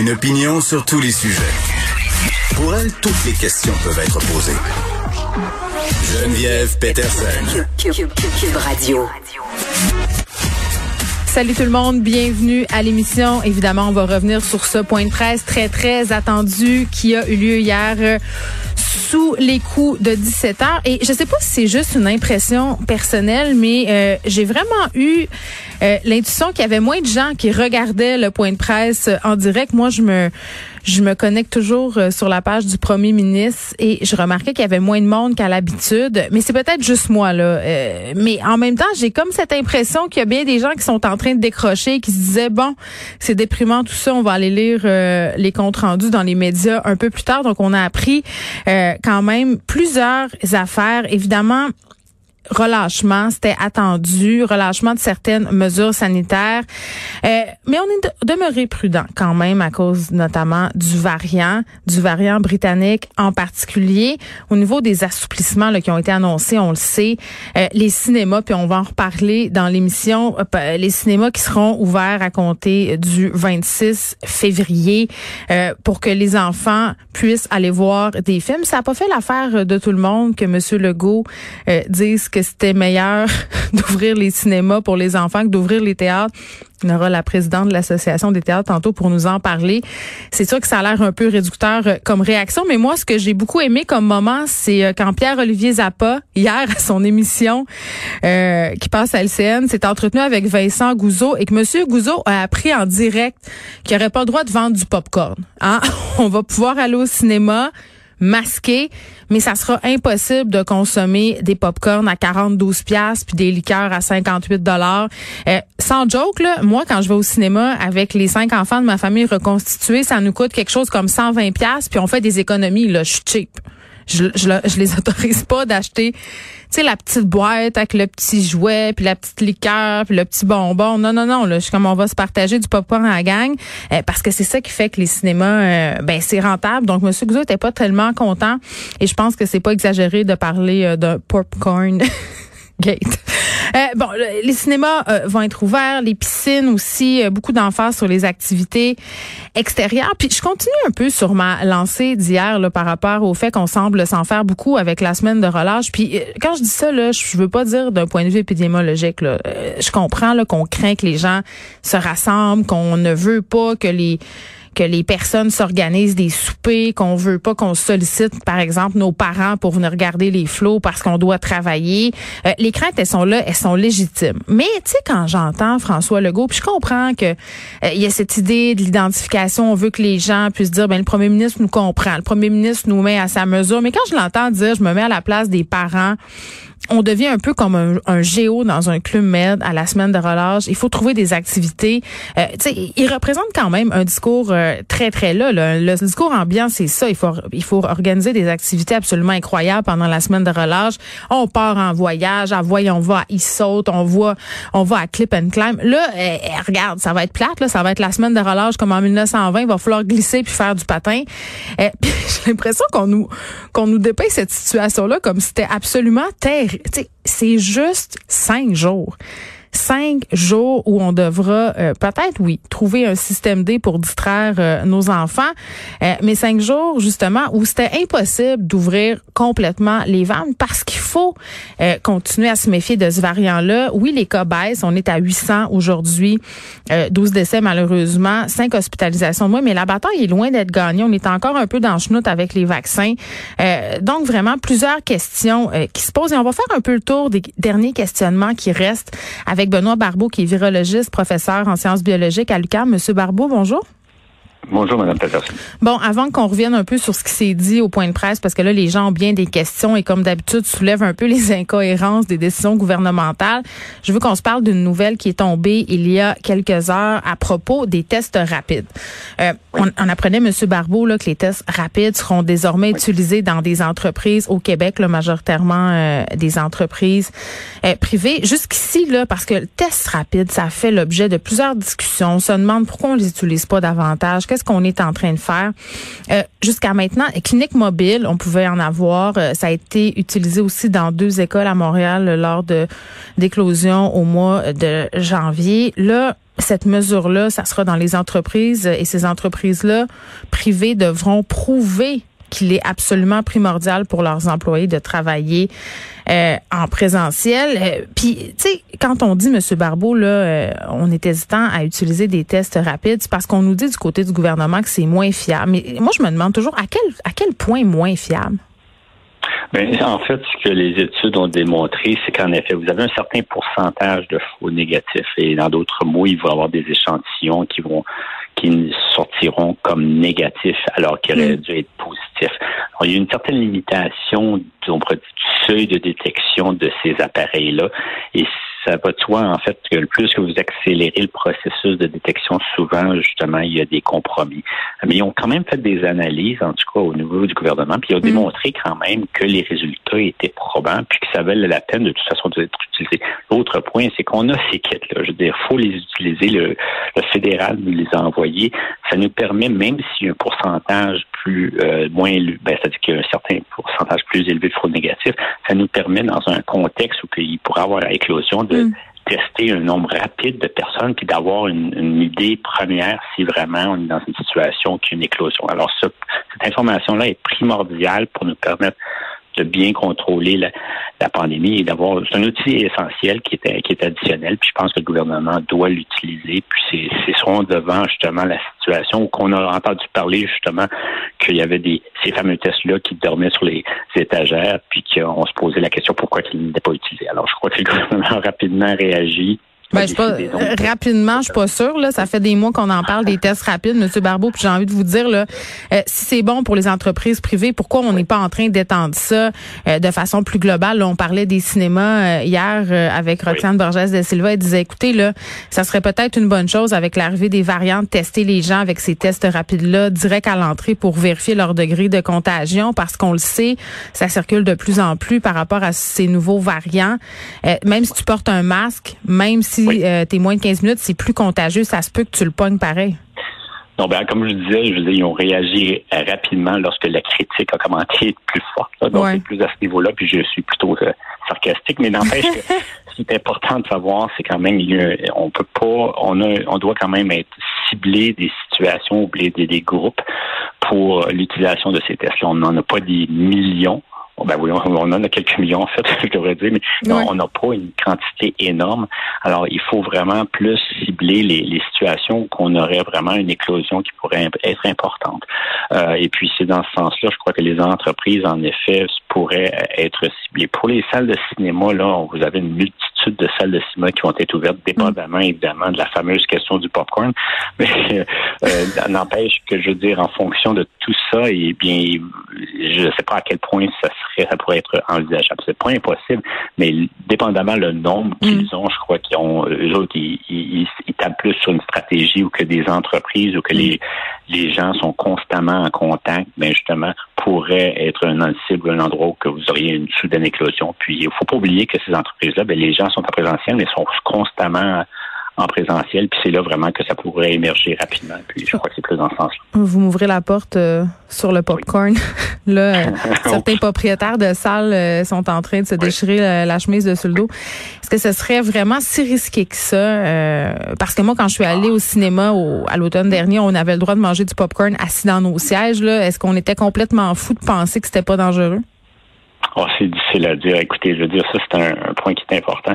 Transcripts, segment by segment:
une opinion sur tous les sujets. Pour elle, toutes les questions peuvent être posées. Geneviève Peterson. Cube Radio. Salut tout le monde, bienvenue à l'émission. Évidemment, on va revenir sur ce point de presse très, très attendu qui a eu lieu hier euh, sous les coups de 17 heures. Et je sais pas si c'est juste une impression personnelle, mais euh, j'ai vraiment eu euh, l'intuition qu'il y avait moins de gens qui regardaient le point de presse en direct. Moi, je me je me connecte toujours euh, sur la page du premier ministre et je remarquais qu'il y avait moins de monde qu'à l'habitude. Mais c'est peut-être juste moi là. Euh, mais en même temps, j'ai comme cette impression qu'il y a bien des gens qui sont en train de décrocher, qui se disaient bon, c'est déprimant tout ça, on va aller lire les comptes rendus dans les médias un peu plus tard. Donc on a appris quand même plusieurs affaires. Évidemment relâchement, c'était attendu, relâchement de certaines mesures sanitaires. Euh, mais on est demeuré prudent quand même à cause notamment du variant, du variant britannique en particulier. Au niveau des assouplissements là, qui ont été annoncés, on le sait, euh, les cinémas, puis on va en reparler dans l'émission, euh, les cinémas qui seront ouverts à compter du 26 février pour que les enfants puissent aller voir des films. Ça n'a pas fait l'affaire de tout le monde que M. Legault dise que c'était meilleur d'ouvrir les cinémas pour les enfants que d'ouvrir les théâtres. On aura la présidente de l'association des théâtres tantôt pour nous en parler. C'est sûr que ça a l'air un peu réducteur euh, comme réaction, mais moi, ce que j'ai beaucoup aimé comme moment, c'est euh, quand Pierre-Olivier Zappa, hier à son émission euh, qui passe à LCN, s'est entretenu avec Vincent Gouzeau et que Monsieur Gouzeau a appris en direct qu'il n'aurait pas le droit de vendre du popcorn. Hein? On va pouvoir aller au cinéma masqué, mais ça sera impossible de consommer des pop-corn à 42 pièces puis des liqueurs à 58 dollars. Euh, sans joke là, moi quand je vais au cinéma avec les cinq enfants de ma famille reconstituée, ça nous coûte quelque chose comme 120 pièces puis on fait des économies là, je suis cheap. Je, je, je les autorise pas d'acheter tu sais, la petite boîte avec le petit jouet, puis la petite liqueur, puis le petit bonbon. Non, non, non. Là, je suis comme on va se partager du popcorn à la gang, euh, parce que c'est ça qui fait que les cinémas, euh, ben c'est rentable. Donc, Monsieur Guzzo était pas tellement content, et je pense que c'est pas exagéré de parler euh, de popcorn. Euh, bon, les cinémas euh, vont être ouverts, les piscines aussi, euh, beaucoup d'emphase sur les activités extérieures. Puis je continue un peu sur ma lancée d'hier par rapport au fait qu'on semble s'en faire beaucoup avec la semaine de relâche. Puis quand je dis ça, là, je veux pas dire d'un point de vue épidémiologique. Là. je comprends qu'on craint que les gens se rassemblent, qu'on ne veut pas que les que les personnes s'organisent des soupers, qu'on veut pas qu'on sollicite, par exemple, nos parents pour venir regarder les flots parce qu'on doit travailler. Euh, les craintes, elles sont là, elles sont légitimes. Mais tu sais, quand j'entends François Legault, puis je comprends que euh, il y a cette idée de l'identification, on veut que les gens puissent dire, ben le premier ministre nous comprend, le premier ministre nous met à sa mesure. Mais quand je l'entends dire, je me mets à la place des parents on devient un peu comme un, géo dans un club med à la semaine de relâche. Il faut trouver des activités. Euh, il représente quand même un discours euh, très très là, Le discours ambiant, c'est ça. Il faut il faut organiser des activités absolument incroyables pendant la semaine de relâche. On part en voyage, à voyons, on va à saute, on voit, on va à Clip and Climb. Là, euh, euh, regarde, ça va être plate. Là, ça va être la semaine de relâche comme en 1920. Il va falloir glisser puis faire du patin. J'ai l'impression qu'on nous qu'on nous dépeint cette situation là comme si c'était absolument terrible c'est juste cinq jours cinq jours où on devra euh, peut-être, oui, trouver un système D pour distraire euh, nos enfants, euh, mais cinq jours justement où c'était impossible d'ouvrir complètement les vannes parce qu'il faut continuer à se méfier de ce variant-là. Oui, les cas baissent, on est à 800 aujourd'hui, 12 décès malheureusement, 5 hospitalisations de moins, mais la bataille est loin d'être gagnée. On est encore un peu dans le chenoute avec les vaccins. donc vraiment plusieurs questions qui se posent et on va faire un peu le tour des derniers questionnements qui restent Benoît Barbeau, qui est virologiste, professeur en sciences biologiques à l'UQAM. Monsieur Barbeau, bonjour. Bonjour, Mme Peterson. Bon, avant qu'on revienne un peu sur ce qui s'est dit au point de presse, parce que là, les gens ont bien des questions et comme d'habitude, soulèvent un peu les incohérences des décisions gouvernementales. Je veux qu'on se parle d'une nouvelle qui est tombée il y a quelques heures à propos des tests rapides. Euh, on, apprenait, M. Barbeau, là, que les tests rapides seront désormais utilisés dans des entreprises au Québec, là, majoritairement euh, des entreprises euh, privées. Jusqu'ici, là, parce que le test rapide, ça fait l'objet de plusieurs discussions. On se demande pourquoi on les utilise pas davantage ce qu'on est en train de faire. Euh, jusqu'à maintenant, clinique mobile, on pouvait en avoir. Euh, ça a été utilisé aussi dans deux écoles à Montréal lors de d'éclosion au mois de janvier. Là, cette mesure-là, ça sera dans les entreprises et ces entreprises-là privées devront prouver qu'il est absolument primordial pour leurs employés de travailler euh, en présentiel. Euh, puis, tu sais, quand on dit, M. Barbeau, là, euh, on est hésitant à utiliser des tests rapides, parce qu'on nous dit du côté du gouvernement que c'est moins fiable. Mais moi, je me demande toujours à quel, à quel point moins fiable? Bien, en fait, ce que les études ont démontré, c'est qu'en effet, vous avez un certain pourcentage de faux négatifs et dans d'autres mots, il va y avoir des échantillons qui vont qui sortiront comme négatifs alors qu'ils auraient mm. dû être positifs. Alors, il y a une certaine limitation du seuil de détection de ces appareils-là et ça va de soi, en fait, que le plus que vous accélérez le processus de détection, souvent, justement, il y a des compromis. Mais ils ont quand même fait des analyses, en tout cas au niveau du gouvernement, puis ils ont mm. démontré quand même que les résultats étaient probants, puis que ça valait la peine de toute façon d'être utilisé. L'autre point, c'est qu'on a ces kits-là. Je veux dire, il faut les utiliser. Le, le fédéral nous les a envoyés. Ça nous permet, même s'il y a un pourcentage plus euh, moins ben, c'est-à-dire qu'il y a un certain pourcentage plus élevé de fraude négative, ça nous permet dans un contexte où il pourrait avoir la éclosion de mm. tester un nombre rapide de personnes puis d'avoir une, idée première si vraiment on est dans une situation qui est une éclosion. Alors cette information-là est primordiale pour nous permettre de bien contrôler la, la pandémie et d'avoir c'est un outil essentiel qui est qui est additionnel. Puis je pense que le gouvernement doit l'utiliser. Puis c'est souvent devant justement la situation où qu'on a entendu parler justement qu'il y avait des ces fameux tests-là qui dormaient sur les étagères, puis qu'on se posait la question pourquoi ils n'étaient pas utilisés. Alors je crois que le gouvernement a rapidement réagi ben, je pas, rapidement, je suis pas sûre. Là, ça fait des mois qu'on en parle des tests rapides, Monsieur Barbeau. Puis j'ai envie de vous dire là, euh, si c'est bon pour les entreprises privées, pourquoi on n'est pas en train d'étendre ça euh, de façon plus globale? Là, On parlait des cinémas euh, hier avec Roxane Borges de Silva. Elle disait, écoutez là, ça serait peut-être une bonne chose avec l'arrivée des variantes, tester les gens avec ces tests rapides là direct à l'entrée pour vérifier leur degré de contagion, parce qu'on le sait, ça circule de plus en plus par rapport à ces nouveaux variants. même si tu portes un masque, même si si euh, t'es moins de 15 minutes, c'est plus contagieux, ça se peut que tu le pognes pareil. Non, ben, comme je disais, je ils ont réagi rapidement lorsque la critique a commencé à être plus forte. donc, c'est plus à ce niveau-là, puis je suis plutôt euh, sarcastique, mais n'empêche que ce qui est important de savoir, c'est quand même, on peut pas, on a, on doit quand même être ciblé des situations ou des, des groupes pour l'utilisation de ces tests-là. On n'en a pas des millions. Ben oui, on en a quelques millions, en fait, je devrais dire, mais on n'a pas une quantité énorme. Alors, il faut vraiment plus cibler les, les situations où on aurait vraiment une éclosion qui pourrait être importante. Euh, et puis, c'est dans ce sens-là, je crois que les entreprises, en effet, pourraient être ciblées. Pour les salles de cinéma, là, vous avez une multitude de salles de cinéma qui vont être ouvertes, dépendamment, évidemment, de la fameuse question du popcorn. Mais euh, n'empêche que, je veux dire, en fonction de tout ça, et eh bien, je ne sais pas à quel point ça serait ça pourrait être envisageable. C'est pas impossible, mais dépendamment le nombre mm. qu'ils ont, je crois qu'ils ont, eux autres, ils, ils, tapent plus sur une stratégie ou que des entreprises ou que les, les gens sont constamment en contact, mais ben, justement, pourrait être un cible, un endroit où vous auriez une soudaine éclosion. Puis, il faut pas oublier que ces entreprises-là, ben, les gens sont en présentiel, mais sont constamment en présentiel. Puis c'est là vraiment que ça pourrait émerger rapidement. Puis je crois que c'est plus dans ce sens-là. Vous m'ouvrez la porte euh, sur le popcorn. là, euh, certains propriétaires de salles euh, sont en train de se déchirer la, chemise dessus le dos. Est-ce que ce serait vraiment si risqué que ça? parce que moi, quand je suis allée au cinéma au, à l'automne dernier, on avait le droit de manger du popcorn assis dans nos sièges. Est-ce qu'on était complètement fou de penser que c'était pas dangereux? Oh, c'est difficile à dire. Écoutez, je veux dire, ça, c'est un, point qui est important.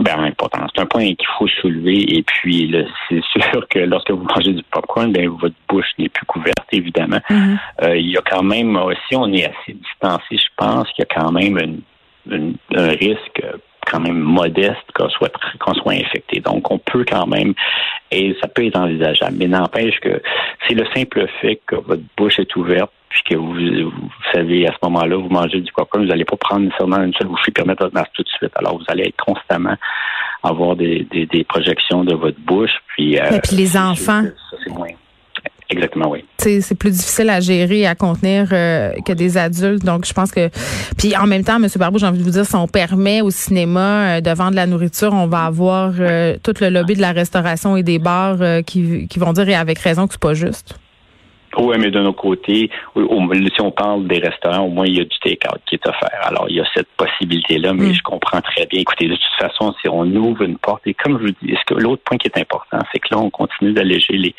Ben, important. C'est un point qu'il faut soulever. Et puis, c'est sûr que lorsque vous mangez du popcorn, ben, votre bouche n'est plus couverte, évidemment. Mm-hmm. Euh, il y a quand même, aussi, on est assez distancé, je pense qu'il y a quand même un risque quand même modeste qu'on soit qu'on soit infecté. Donc, on peut quand même, et ça peut être envisageable, mais n'empêche que c'est le simple fait que votre bouche est ouverte, puis que vous, vous savez, à ce moment-là, vous mangez du coca, vous n'allez pas prendre nécessairement une seule bouchée et permettre votre masque tout de suite. Alors, vous allez être constamment avoir des, des, projections de votre bouche. Puis, euh, et puis les enfants. Ça, c'est moins. Exactement, oui. C'est plus difficile à gérer et à contenir euh, que des adultes. Donc, je pense que. Puis en même temps, M. Barbeau, j'ai envie de vous dire, si on permet au cinéma euh, de vendre la nourriture, on va avoir euh, tout le lobby de la restauration et des bars qui, qui vont dire, et avec raison, que c'est pas juste. Oui, mais de nos côtés, si on parle des restaurants, au moins il y a du take-out qui est offert. Alors, il y a cette possibilité-là, mais mm. je comprends très bien. Écoutez, de toute façon, si on ouvre une porte, et comme je vous dis, l'autre point qui est important, c'est que là, on continue d'alléger les,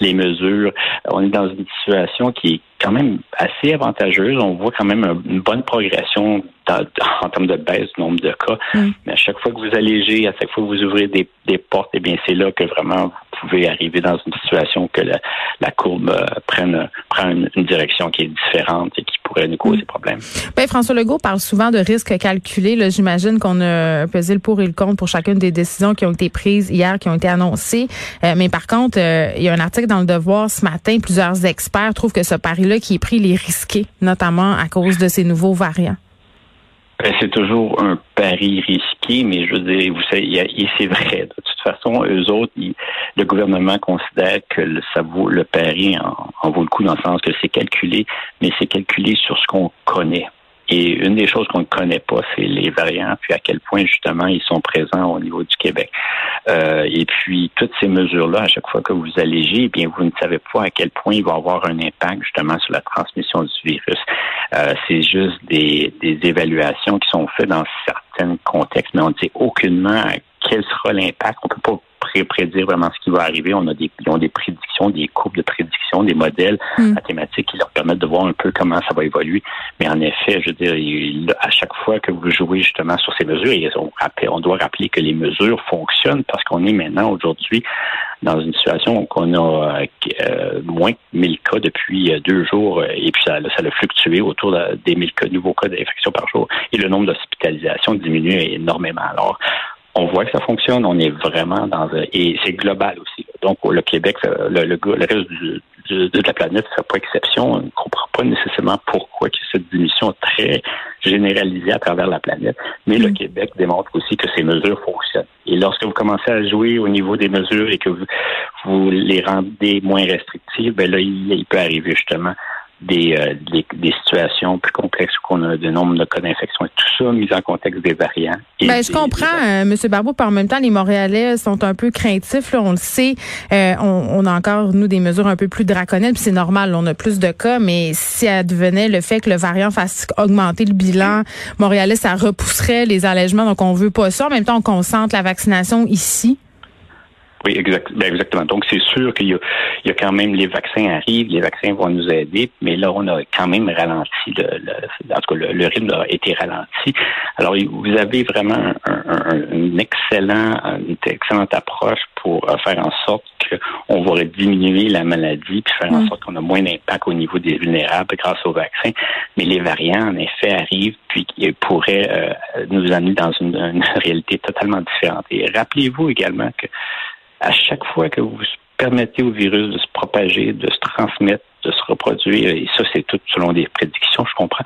les mesures. On est dans une situation qui est quand même assez avantageuse. On voit quand même une bonne progression en termes de baisse du nombre de cas. Mm. Mais à chaque fois que vous allégez, à chaque fois que vous ouvrez des, des portes, eh bien, c'est là que vraiment pouvez arriver dans une situation que la, la courbe euh, prenne, prenne une, direction qui est différente et qui pourrait nous causer mm. problème. Ben, François Legault parle souvent de risques calculés. J'imagine qu'on a pesé le pour et le contre pour chacune des décisions qui ont été prises hier, qui ont été annoncées. Euh, mais par contre, euh, il y a un article dans le Devoir ce matin. Plusieurs experts trouvent que ce pari-là qui est pris, il est risqué, notamment à cause de ces nouveaux variants. Ben, c'est toujours un pari risqué, mais je veux dire, vous savez, c'est vrai. De toute façon, eux autres, le gouvernement considère que le, ça vaut le pari en, vaut le coup dans le sens que c'est calculé, mais c'est calculé sur ce qu'on connaît. Et une des choses qu'on ne connaît pas, c'est les variants, puis à quel point justement ils sont présents au niveau du Québec. Euh, et puis toutes ces mesures-là, à chaque fois que vous allégez, eh bien vous ne savez pas à quel point il va avoir un impact justement sur la transmission du virus. Euh, c'est juste des, des évaluations qui sont faites dans certains contextes, mais on ne sait aucunement quel sera l'impact. On peut pas prédire vraiment ce qui va arriver. On a des, ils ont des prédictions, des courbes de prédiction, des modèles hmm. mathématiques qui leur permettent de voir un peu comment ça va évoluer. Mais en effet, je veux dire, à chaque fois que vous jouez justement sur ces mesures, et on, on doit rappeler que les mesures fonctionnent parce qu'on est maintenant aujourd'hui dans une situation où on a euh, moins de 1000 cas depuis euh, deux jours et puis ça, ça a fluctué autour des 1000 cas, nouveaux cas d'infection par jour et le nombre d'hospitalisations diminue énormément. Alors, on voit que ça fonctionne. On est vraiment dans et c'est global aussi. Donc le Québec, le, le, reste de la planète ne fait pas exception. On ne comprend pas nécessairement pourquoi que cette diminution est très généralisée à travers la planète. Mais le mm. Québec démontre aussi que ces mesures fonctionnent. Et lorsque vous commencez à jouer au niveau des mesures et que vous, vous les rendez moins restrictives, ben là, il peut arriver justement des, euh, des, situations plus complexes où on a de nombre de cas d'infection et tout ça mis en contexte des variants. Ben, je comprends, euh, M. Barbeau, par en même temps, les Montréalais sont un peu craintifs, là, on le sait. Euh, on, on, a encore, nous, des mesures un peu plus draconiennes, puis c'est normal, on a plus de cas, mais si advenait le fait que le variant fasse augmenter le bilan montréalais, ça repousserait les allègements, donc on veut pas ça. En même temps, on concentre la vaccination ici. Oui, exact, ben exactement. Donc, c'est sûr qu'il y, y, a quand même les vaccins arrivent, les vaccins vont nous aider, mais là, on a quand même ralenti, le, le en tout cas, le, rythme a été ralenti. Alors, vous avez vraiment un, une, excellent, une excellente approche pour euh, faire en sorte qu'on va diminuer la maladie, puis faire en mm. sorte qu'on a moins d'impact au niveau des vulnérables grâce aux vaccins. Mais les variants, en effet, arrivent, puis pourraient euh, nous amener dans une, une réalité totalement différente. Et rappelez-vous également que à chaque fois que vous permettez au virus de se propager, de se transmettre, de se reproduire, et ça, c'est tout selon des prédictions, je comprends,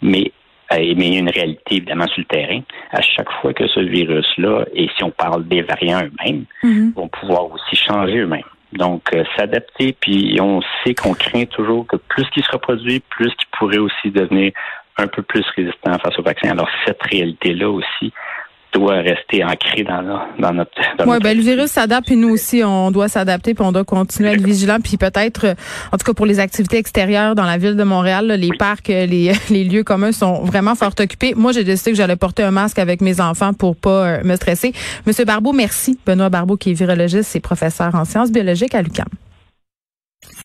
mais mais il y a une réalité évidemment sur le terrain. À chaque fois que ce virus-là, et si on parle des variants eux-mêmes, mm-hmm. vont pouvoir aussi changer eux-mêmes. Donc, euh, s'adapter, puis on sait qu'on craint toujours que plus qu'il se reproduit, plus qu'il pourrait aussi devenir un peu plus résistant face au vaccin. Alors, cette réalité-là aussi, doit rester ancré dans, dans notre. Oui, ben le virus s'adapte et nous aussi on doit s'adapter puis on doit continuer à être vigilant puis peut-être, euh, en tout cas pour les activités extérieures dans la ville de Montréal, les parcs, euh, les, les lieux communs sont vraiment fort occupés. Moi, j'ai décidé que j'allais porter un masque avec mes enfants pour pas euh, me stresser. Monsieur Barbeau, merci. Benoît Barbeau qui est virologiste et professeur en sciences biologiques à l'UQAM.